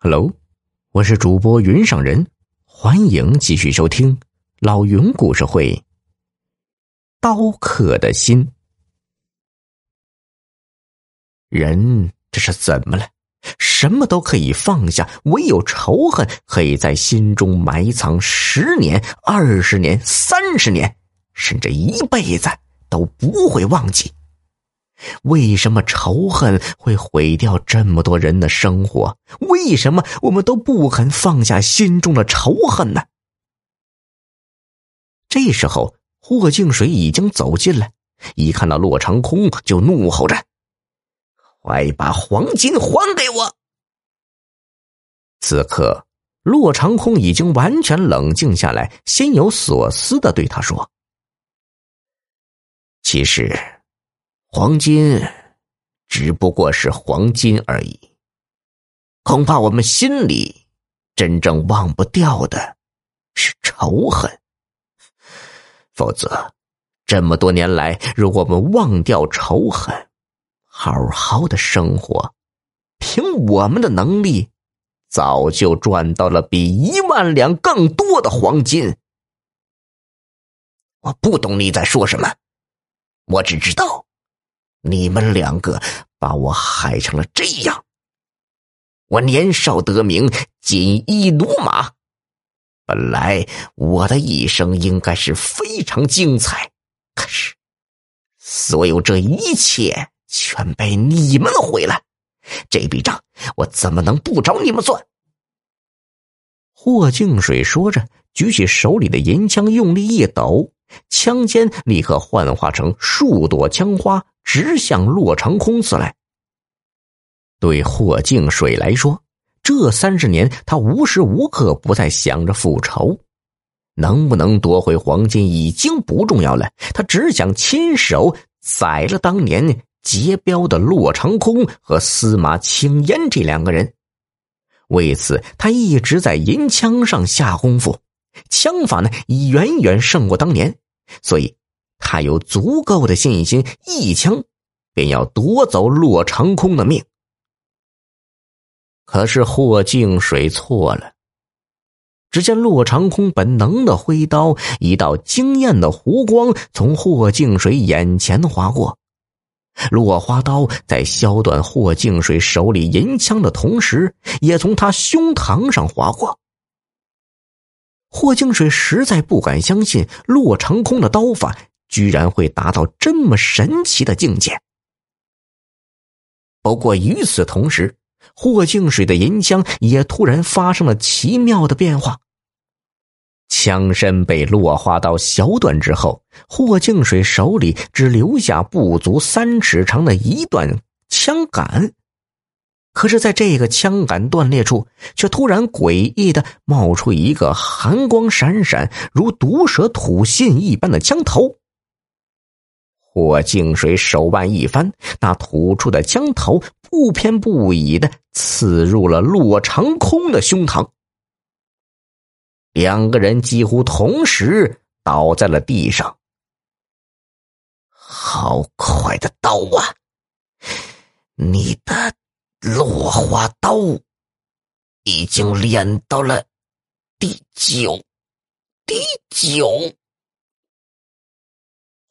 Hello，我是主播云上人，欢迎继续收听老云故事会。刀客的心，人这是怎么了？什么都可以放下，唯有仇恨可以在心中埋藏十年、二十年、三十年，甚至一辈子都不会忘记。为什么仇恨会毁掉这么多人的生活？为什么我们都不肯放下心中的仇恨呢？这时候，霍静水已经走近了，一看到洛长空，就怒吼着：“快把黄金还给我！”此刻，洛长空已经完全冷静下来，心有所思的对他说：“其实……”黄金只不过是黄金而已，恐怕我们心里真正忘不掉的是仇恨。否则，这么多年来，如果我们忘掉仇恨，好好的生活，凭我们的能力，早就赚到了比一万两更多的黄金。我不懂你在说什么，我只知道。你们两个把我害成了这样。我年少得名，锦衣怒马，本来我的一生应该是非常精彩。可是，所有这一切全被你们毁了。这笔账我怎么能不找你们算？霍静水说着，举起手里的银枪，用力一抖，枪尖立刻幻化成数朵枪花。直向洛长空刺来。对霍静水来说，这三十年他无时无刻不在想着复仇，能不能夺回黄金已经不重要了，他只想亲手宰了当年劫镖的洛长空和司马青烟这两个人。为此，他一直在银枪上下功夫，枪法呢已远远胜过当年，所以。他有足够的信心，一枪便要夺走洛长空的命。可是霍静水错了。只见洛长空本能的挥刀，一道惊艳的弧光从霍静水眼前划过，落花刀在削断霍静水手里银枪的同时，也从他胸膛上划过。霍静水实在不敢相信洛长空的刀法。居然会达到这么神奇的境界。不过与此同时，霍静水的银枪也突然发生了奇妙的变化。枪身被落花刀削断之后，霍静水手里只留下不足三尺长的一段枪杆。可是，在这个枪杆断裂处，却突然诡异的冒出一个寒光闪闪、如毒蛇吐信一般的枪头。霍静水手腕一翻，那吐出的枪头不偏不倚的刺入了洛长空的胸膛。两个人几乎同时倒在了地上。好快的刀啊！你的落花刀已经练到了第九，第九。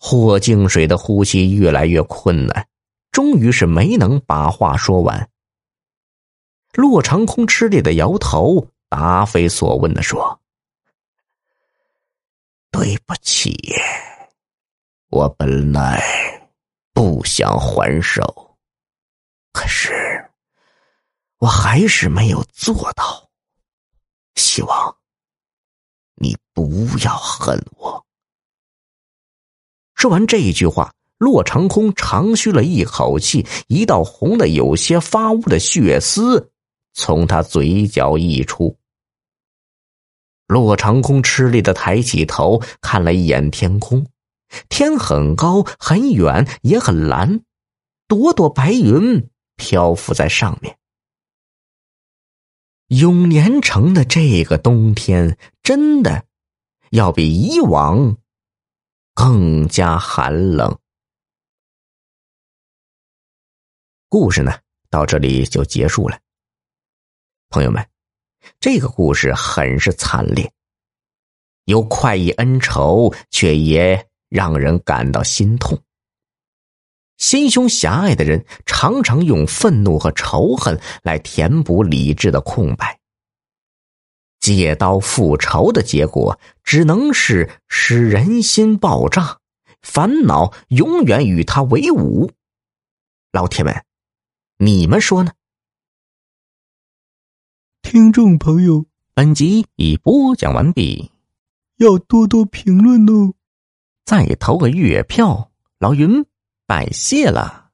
霍敬水的呼吸越来越困难，终于是没能把话说完。骆长空吃力的摇头，答非所问的说：“对不起，我本来不想还手，可是我还是没有做到。希望你不要恨我。”说完这一句话，骆长空长吁了一口气，一道红的有些发乌的血丝从他嘴角溢出。骆长空吃力的抬起头，看了一眼天空，天很高，很远，也很蓝，朵朵白云漂浮在上面。永年城的这个冬天，真的要比以往。更加寒冷。故事呢，到这里就结束了。朋友们，这个故事很是惨烈，有快意恩仇，却也让人感到心痛。心胸狭隘的人常常用愤怒和仇恨来填补理智的空白。借刀复仇的结果，只能是使人心爆炸，烦恼永远与他为伍。老铁们，你们说呢？听众朋友，本集已播讲完毕，要多多评论哦，再投个月票，老云。拜谢了。